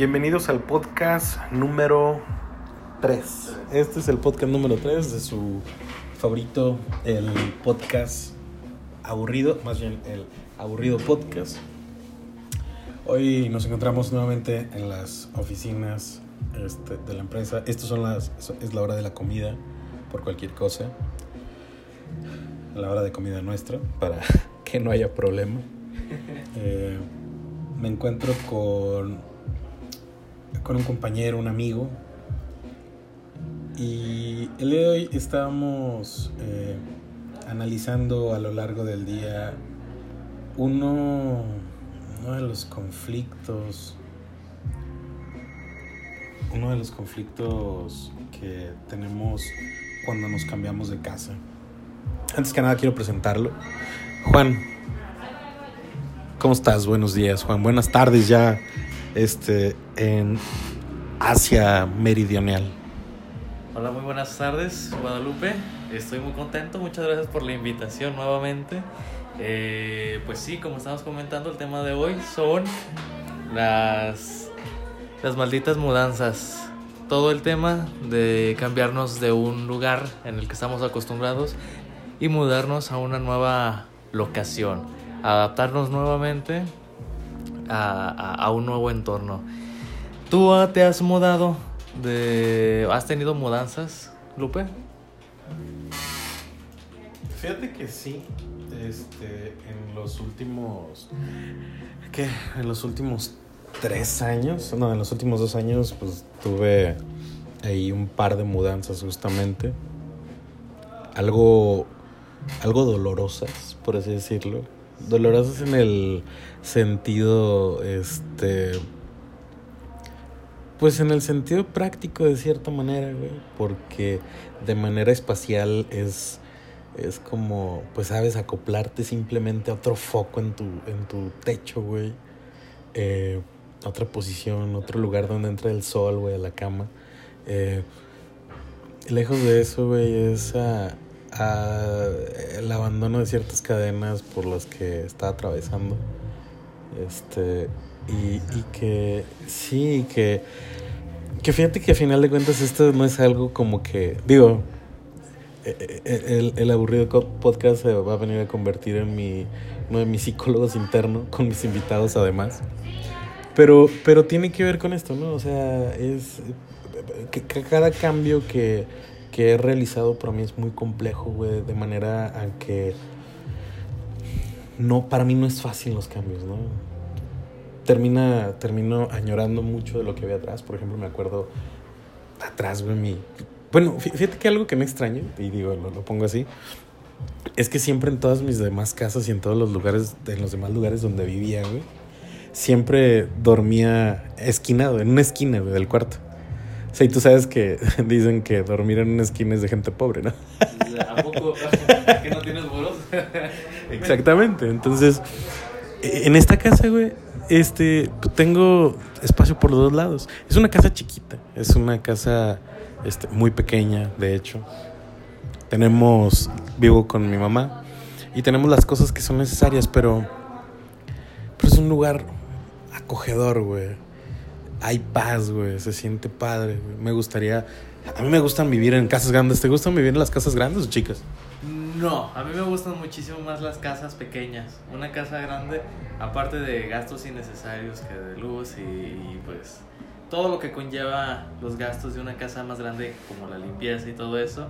Bienvenidos al podcast número 3. Este es el podcast número 3 de su favorito, el podcast aburrido, más bien el aburrido podcast. Hoy nos encontramos nuevamente en las oficinas este, de la empresa. Estas son las, es la hora de la comida por cualquier cosa. La hora de comida nuestra para que no haya problema. Eh, me encuentro con, con un compañero, un amigo. Y el día de hoy estábamos eh, analizando a lo largo del día uno, uno de los conflictos, uno de los conflictos que tenemos cuando nos cambiamos de casa. Antes que nada quiero presentarlo. Juan, ¿cómo estás? Buenos días, Juan. Buenas tardes ya este, en Asia Meridional. Hola, muy buenas tardes, Guadalupe. Estoy muy contento. Muchas gracias por la invitación nuevamente. Eh, pues sí, como estamos comentando, el tema de hoy son las, las malditas mudanzas. Todo el tema de cambiarnos de un lugar en el que estamos acostumbrados y mudarnos a una nueva locación, adaptarnos nuevamente a, un nuevo entorno. ¿Tú te has mudado? De, ¿Has tenido mudanzas, Lupe? Fíjate que sí, este, en los últimos, ¿qué? En los últimos tres años, no, en los últimos dos años, pues tuve ahí un par de mudanzas justamente, algo, algo dolorosas, por así decirlo, dolorosas en el sentido, este, pues en el sentido práctico de cierta manera, güey, porque de manera espacial es es como, pues sabes, acoplarte simplemente a otro foco en tu, en tu techo, güey. Eh, otra posición, otro lugar donde entra el sol, güey, a la cama. Eh, lejos de eso, güey, es el abandono de ciertas cadenas por las que está atravesando. Este, y, y que, sí, que, que fíjate que a final de cuentas esto no es algo como que, digo, el, el, aburrido podcast se va a venir a convertir en mi, uno de mis psicólogos internos, con mis invitados además. Pero, pero tiene que ver con esto, ¿no? O sea, es que cada cambio que, que he realizado para mí es muy complejo, güey, de manera a que no, para mí no es fácil los cambios, ¿no? Termina, termino añorando mucho de lo que había atrás. Por ejemplo, me acuerdo atrás, güey, mi bueno, fíjate que algo que me extraña, y digo, lo, lo, pongo así, es que siempre en todas mis demás casas y en todos los lugares, en los demás lugares donde vivía, güey, siempre dormía esquinado, en una esquina, güey, del cuarto. O sea, y tú sabes que dicen que dormir en una esquina es de gente pobre, ¿no? ¿A poco? ¿Que no tienes muros? Exactamente. Entonces, en esta casa, güey, este, tengo espacio por los dos lados. Es una casa chiquita, es una casa este, muy pequeña, de hecho. Tenemos, vivo con mi mamá y tenemos las cosas que son necesarias, pero, pero es un lugar acogedor, güey. Hay paz, güey, se siente padre. Me gustaría, a mí me gustan vivir en casas grandes. ¿Te gustan vivir en las casas grandes o chicas? No, a mí me gustan muchísimo más las casas pequeñas. Una casa grande, aparte de gastos innecesarios que de luz y, y pues todo lo que conlleva los gastos de una casa más grande, como la limpieza y todo eso,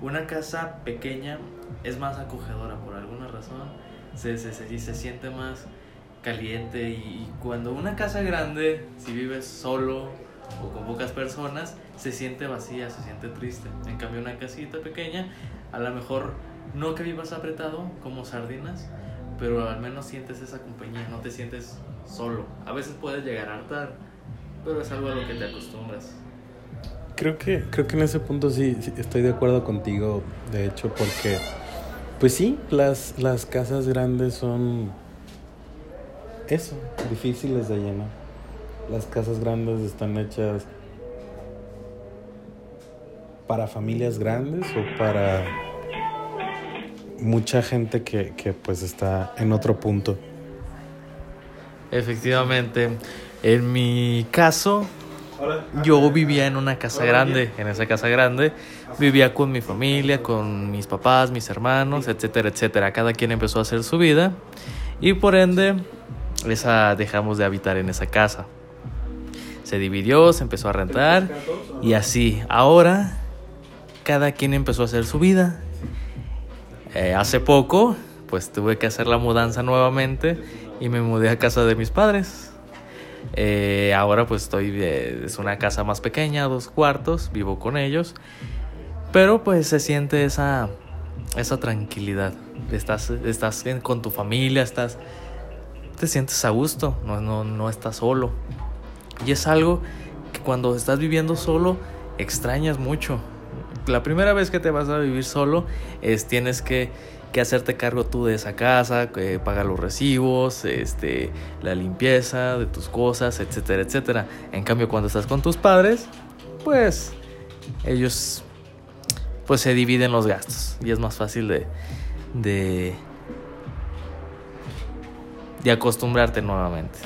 una casa pequeña es más acogedora por alguna razón, se, se, se, se siente más caliente y, cuando una casa grande, si vives solo o con pocas personas, se siente vacía, se siente triste. En cambio una casita pequeña, a lo mejor no que vivas apretado como sardinas, pero al menos sientes esa compañía, no te sientes solo. A veces puedes llegar a hartar pero es algo a lo que te acostumbras. Creo que, creo que en ese punto sí, sí, estoy de acuerdo contigo, de hecho, porque, pues sí, las, las casas grandes son eso, difíciles de llenar. Las casas grandes están hechas para familias grandes o para mucha gente que, que pues está en otro punto. Efectivamente. En mi caso, yo vivía en una casa grande. En esa casa grande vivía con mi familia, con mis papás, mis hermanos, etcétera, etcétera. Cada quien empezó a hacer su vida y por ende esa dejamos de habitar en esa casa. Se dividió, se empezó a rentar y así. Ahora cada quien empezó a hacer su vida. Eh, hace poco, pues tuve que hacer la mudanza nuevamente y me mudé a casa de mis padres. Eh, ahora pues estoy, eh, es una casa más pequeña, dos cuartos, vivo con ellos. Pero pues se siente esa, esa tranquilidad. Estás, estás con tu familia, estás, te sientes a gusto, no, no, no estás solo. Y es algo que cuando estás viviendo solo extrañas mucho. La primera vez que te vas a vivir solo es tienes que que hacerte cargo tú de esa casa, que pagar los recibos, este, la limpieza de tus cosas, etcétera, etcétera. En cambio, cuando estás con tus padres, pues ellos pues se dividen los gastos y es más fácil de de de acostumbrarte nuevamente.